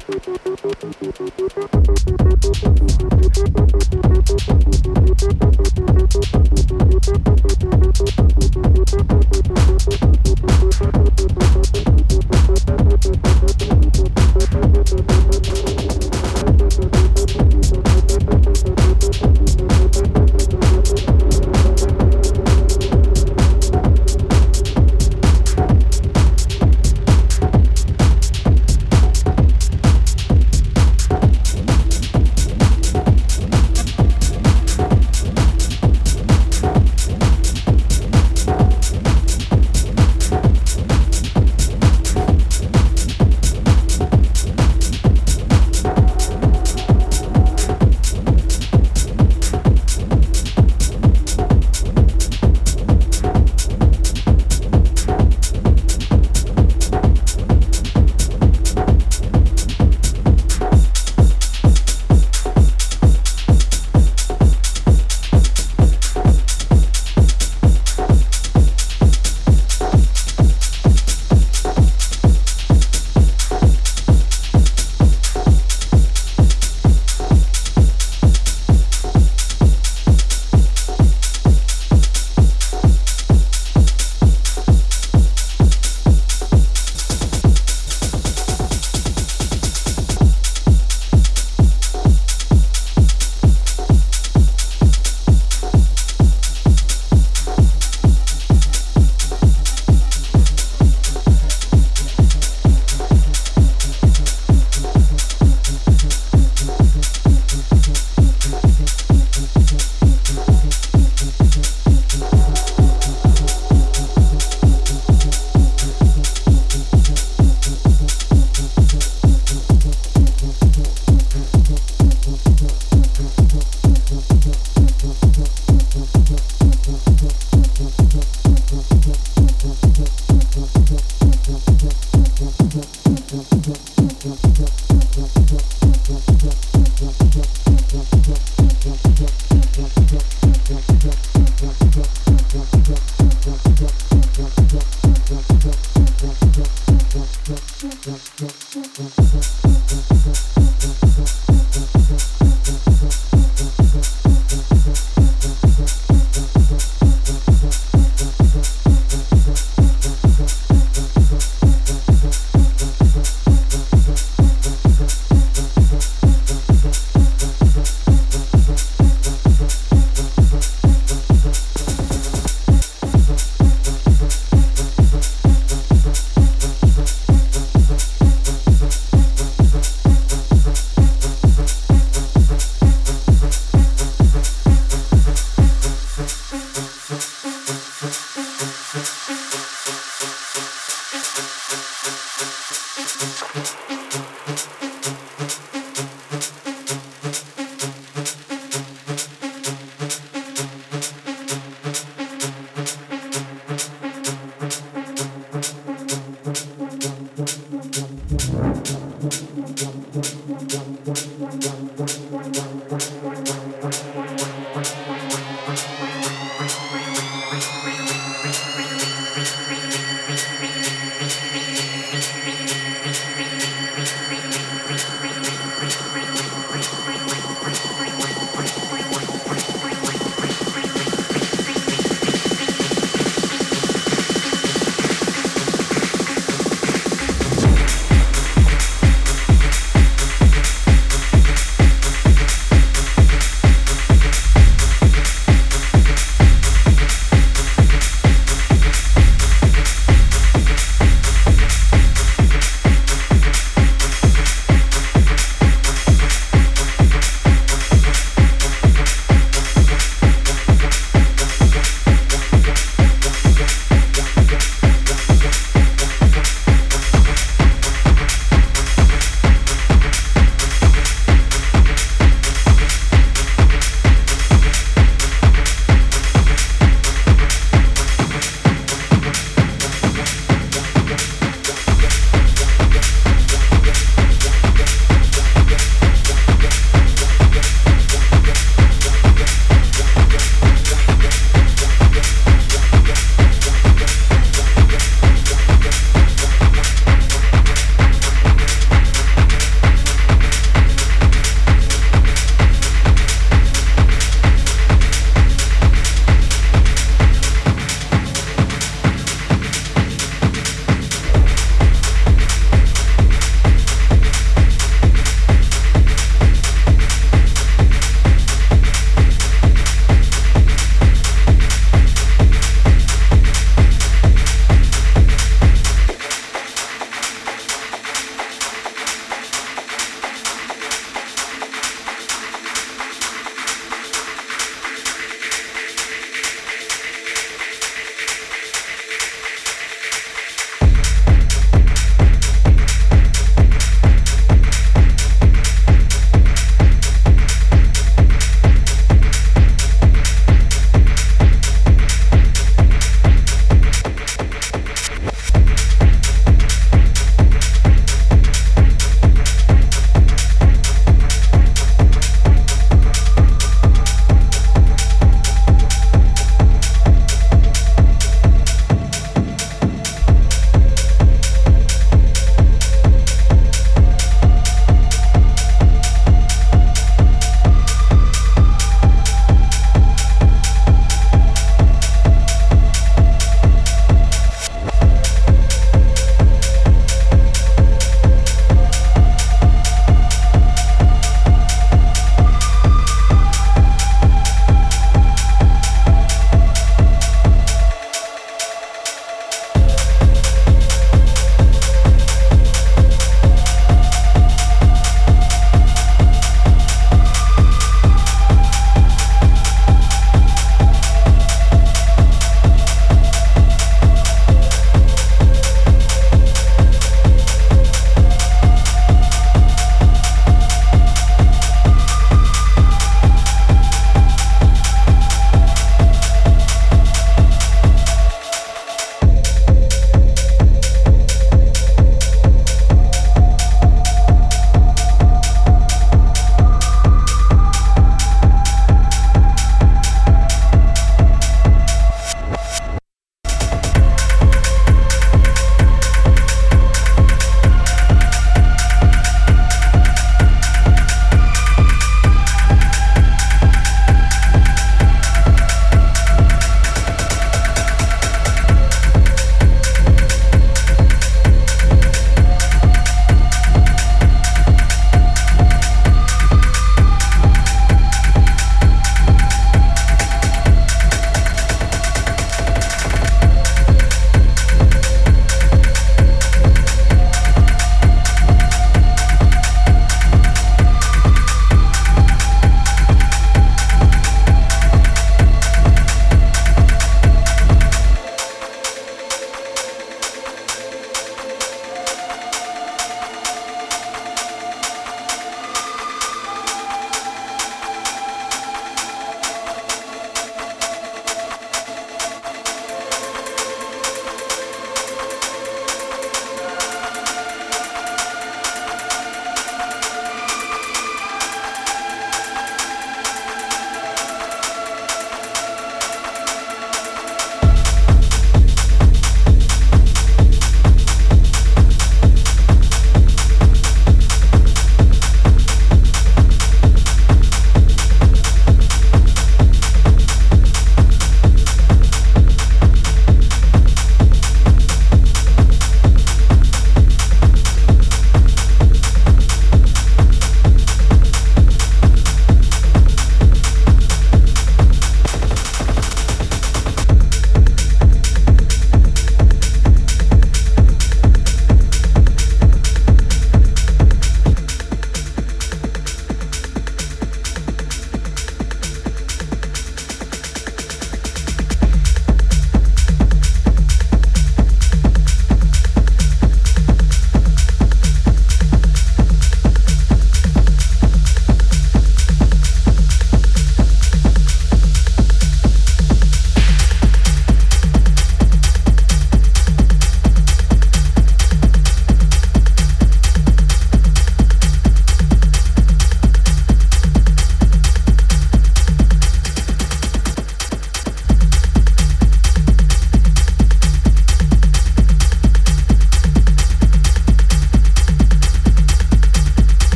Thank you.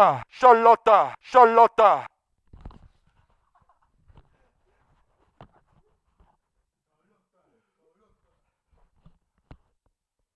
Charlotta, Charlotta, Charlotta.